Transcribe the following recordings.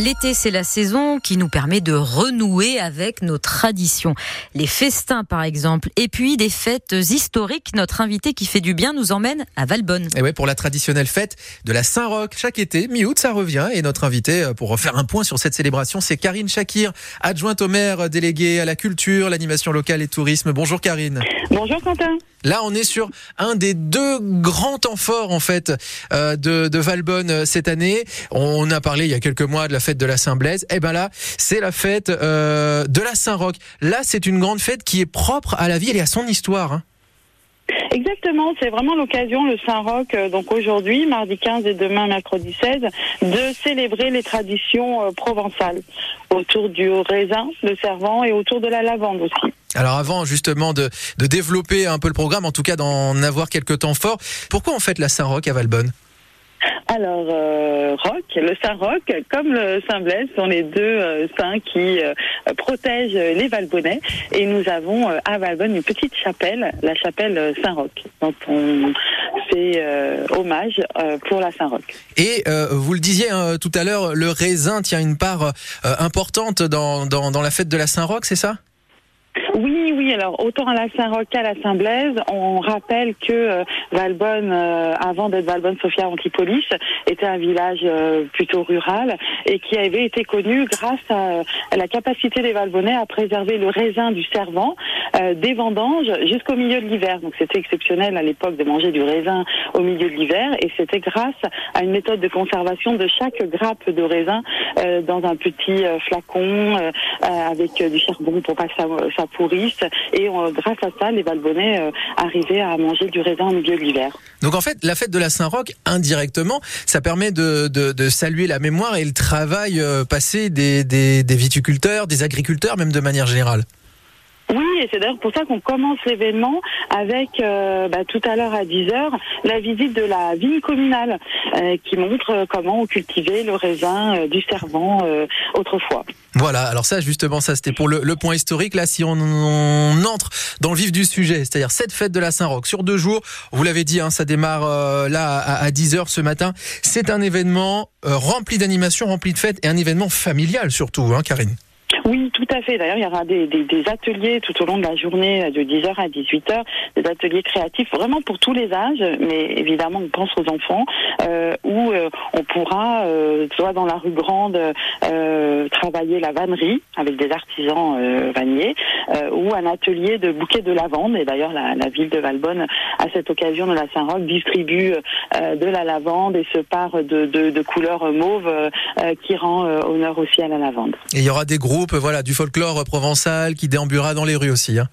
L'été, c'est la saison qui nous permet de renouer avec nos traditions. Les festins, par exemple, et puis des fêtes historiques. Notre invité qui fait du bien nous emmène à Valbonne. Et ouais, pour la traditionnelle fête de la Saint-Roch. Chaque été, mi-août, ça revient. Et notre invité, euh, pour refaire un point sur cette célébration, c'est Karine Chakir, adjointe au maire, déléguée à la culture, l'animation locale et tourisme. Bonjour Karine. Bonjour Quentin. Là, on est sur un des deux grands temps forts en fait euh, de, de Valbonne euh, cette année. On a parlé il y a quelques mois de la fête de la Saint-Blaise. Et ben là, c'est la fête euh, de la Saint-Roch. Là, c'est une grande fête qui est propre à la ville et à son histoire. Hein. Exactement, c'est vraiment l'occasion, le Saint-Roch, euh, donc aujourd'hui, mardi 15 et demain, mercredi 16, de célébrer les traditions euh, provençales autour du raisin, le servant et autour de la lavande aussi. Alors avant justement de, de développer un peu le programme, en tout cas d'en avoir quelques temps forts, pourquoi on fête la Saint-Roch à Valbonne? Alors, euh, le Saint-Roch, comme le Saint-Blaise, sont les deux euh, saints qui euh, protègent les Valbonnais. Et nous avons euh, à Valbonne une petite chapelle, la chapelle Saint-Roch, dont on fait hommage pour la Saint-Roch. Et vous le disiez hein, tout à l'heure, le raisin tient une part importante dans, dans, dans la fête de la Saint-Roch, c'est ça? Oui, oui, alors autant à la Saint-Roch qu'à la Saint-Blaise, on rappelle que euh, Valbonne, euh, avant d'être Valbonne Sophia Antipolis, était un village euh, plutôt rural et qui avait été connu grâce à, la capacité des Valbonnais à préserver le raisin du servant des vendanges jusqu'au milieu de l'hiver. Donc c'était exceptionnel à l'époque de manger du raisin au milieu de l'hiver et c'était grâce à une méthode de conservation de chaque grappe de raisin dans un petit flacon avec du charbon pour pas que ça, ça pourrisse. Et euh, grâce à ça, les Valbonnais euh, arrivaient à manger du raisin au milieu de l'hiver. Donc en fait, la fête de la Saint-Roch, indirectement, ça permet de, de, saluer la mémoire et le travail euh, passé des, des viticulteurs, des agriculteurs, même de manière générale. Oui, et c'est d'ailleurs pour ça qu'on commence l'événement avec euh, bah, tout à l'heure à 10h la visite de la vigne communale euh, qui montre euh, comment on cultivait le raisin du servant autrefois. Voilà, alors ça justement, ça c'était pour le, point historique. Là, si on, on entre dans le vif du sujet, c'est-à-dire cette fête de la Saint-Roch sur deux jours, vous l'avez dit, hein, ça démarre là à, à 10h ce matin. C'est un événement rempli d'animation, rempli de fêtes et un événement familial surtout, hein, Karine. Tout à fait. D'ailleurs, il y aura des, ateliers tout au long de la journée de 10h à 18h, des ateliers créatifs vraiment pour tous les âges, mais évidemment on pense aux enfants, euh, où on pourra, euh, soit dans la rue Grande, euh, travailler la vannerie avec des artisans euh, vanniers, ou un atelier de bouquets de lavande. Et d'ailleurs, la, ville de Valbonne, à cette occasion de la Saint-Roch, distribue de la lavande et se part de, de, de couleurs mauve qui rend honneur aussi à la lavande. Et il y aura des groupes, voilà, du folklore provençal qui déambulera dans les rues aussi. Hein.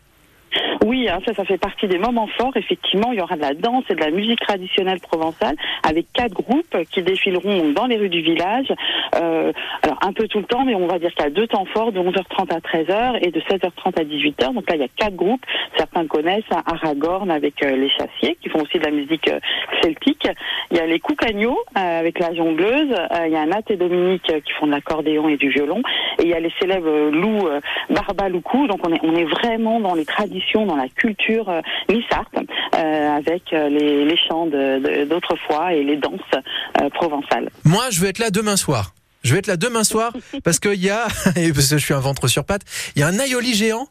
Oui, hein, ça, ça fait partie des moments forts. Effectivement, il y aura de la danse et de la musique traditionnelle provençale avec quatre groupes qui défileront dans les rues du village. Euh, alors un peu tout le temps, mais on va dire qu'il y a deux temps forts de 11h30 à 13h et de 16h30 à 18h. Donc là, il y a quatre groupes. Certains connaissent, à Aragorn avec euh, les chassiers qui font aussi de la musique euh, celtique. Il y a les Coucagnos euh, avec la jongleuse. Il y a Nat et Dominique qui font de l'accordéon et du violon. Et il y a les célèbres loups Barbaloukou. Donc on est, on est vraiment dans les traditions, dans la culture euh, nissarte, euh, avec euh, les, chants d'autrefois et les danses euh, provençales. Moi, je vais être là demain soir. Je vais être là demain soir parce qu'il y a, parce que je suis un ventre sur pattes, il y a un aïoli géant.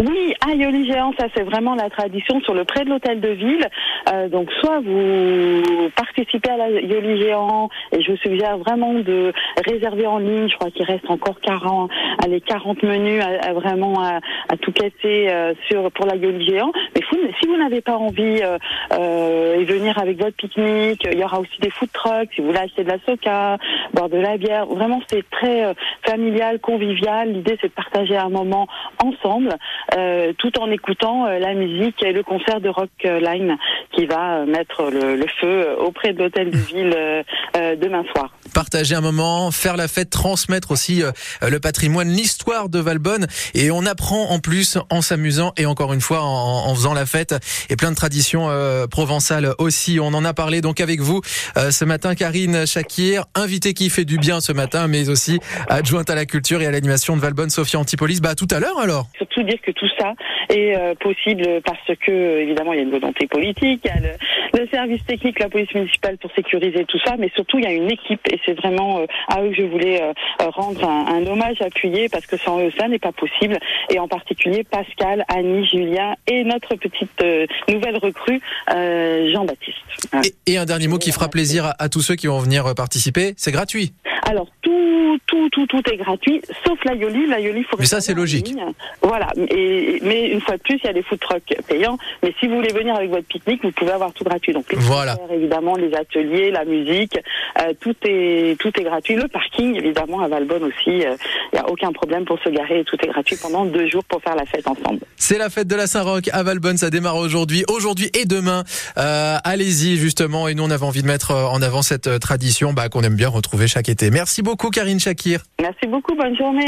Oui, Aïoli géant, ça c'est vraiment la tradition sur le près de l'hôtel de ville. Euh, donc soit vous participez à l'Aïoli géant et je vous suggère vraiment de réserver en ligne. Je crois qu'il reste encore 40, allez, 40 menus à, vraiment à, tout casser euh, sur pour l'Aïoli géant. Mais si vous n'avez pas envie euh, euh, et venir avec votre pique-nique, il y aura aussi des food trucks. Si vous voulez acheter de la soca, boire de la bière, vraiment c'est très euh, familial, convivial. L'idée c'est de partager un moment ensemble, euh, tout en écoutant euh, la musique et le concert de Rock Line qui va euh, mettre le, le feu auprès de l'hôtel de ville demain soir. Partager un moment, faire la fête, transmettre aussi euh, le patrimoine, l'histoire de Valbonne. Et on apprend en plus en s'amusant et encore une fois en, en faisant la fête. Et plein de traditions euh, provençales aussi. On en a parlé donc avec vous euh, ce matin, Karine Chakir, invitée qui fait du bien ce matin, mais aussi adjointe à la culture et à l'animation de Valbonne, Sophia Antipolis. Bah tout à l'heure alors. Surtout dire que tout ça est euh, possible parce que évidemment il y a une volonté politique, il y a le, le service technique, la police municipale pour sécuriser tout ça, mais surtout il y a une équipe et c'est vraiment à eux que je voulais rendre un, hommage appuyé parce que sans eux, ça n'est pas possible. Et en particulier Pascal, Annie, Julien et notre petite nouvelle recrue, Jean-Baptiste. Et, un dernier mot qui fera plaisir à tous ceux qui vont venir participer, c'est gratuit. Alors tout, tout, tout, tout est gratuit, sauf la Yoli. La Yoli, faut. Mais ça, c'est logique. Voilà. Et, mais une fois de plus, il y a des food trucks payants. Mais si vous voulez venir avec votre pique-nique, vous pouvez avoir tout gratuit. Donc les voilà. évidemment, les ateliers, la musique, euh, tout est tout est gratuit. Le parking, évidemment, à Valbonne aussi, il euh, n'y a aucun problème pour se garer. Tout est gratuit pendant deux jours pour faire la fête ensemble. C'est la fête de la Saint-Roch à Valbonne. Ça démarre aujourd'hui, aujourd'hui et demain. Euh, allez-y justement. Et nous, on avait envie de mettre en avant cette tradition bah, qu'on aime bien retrouver chaque été. Merci beaucoup, Karine Shakir. Merci beaucoup. Bonne journée.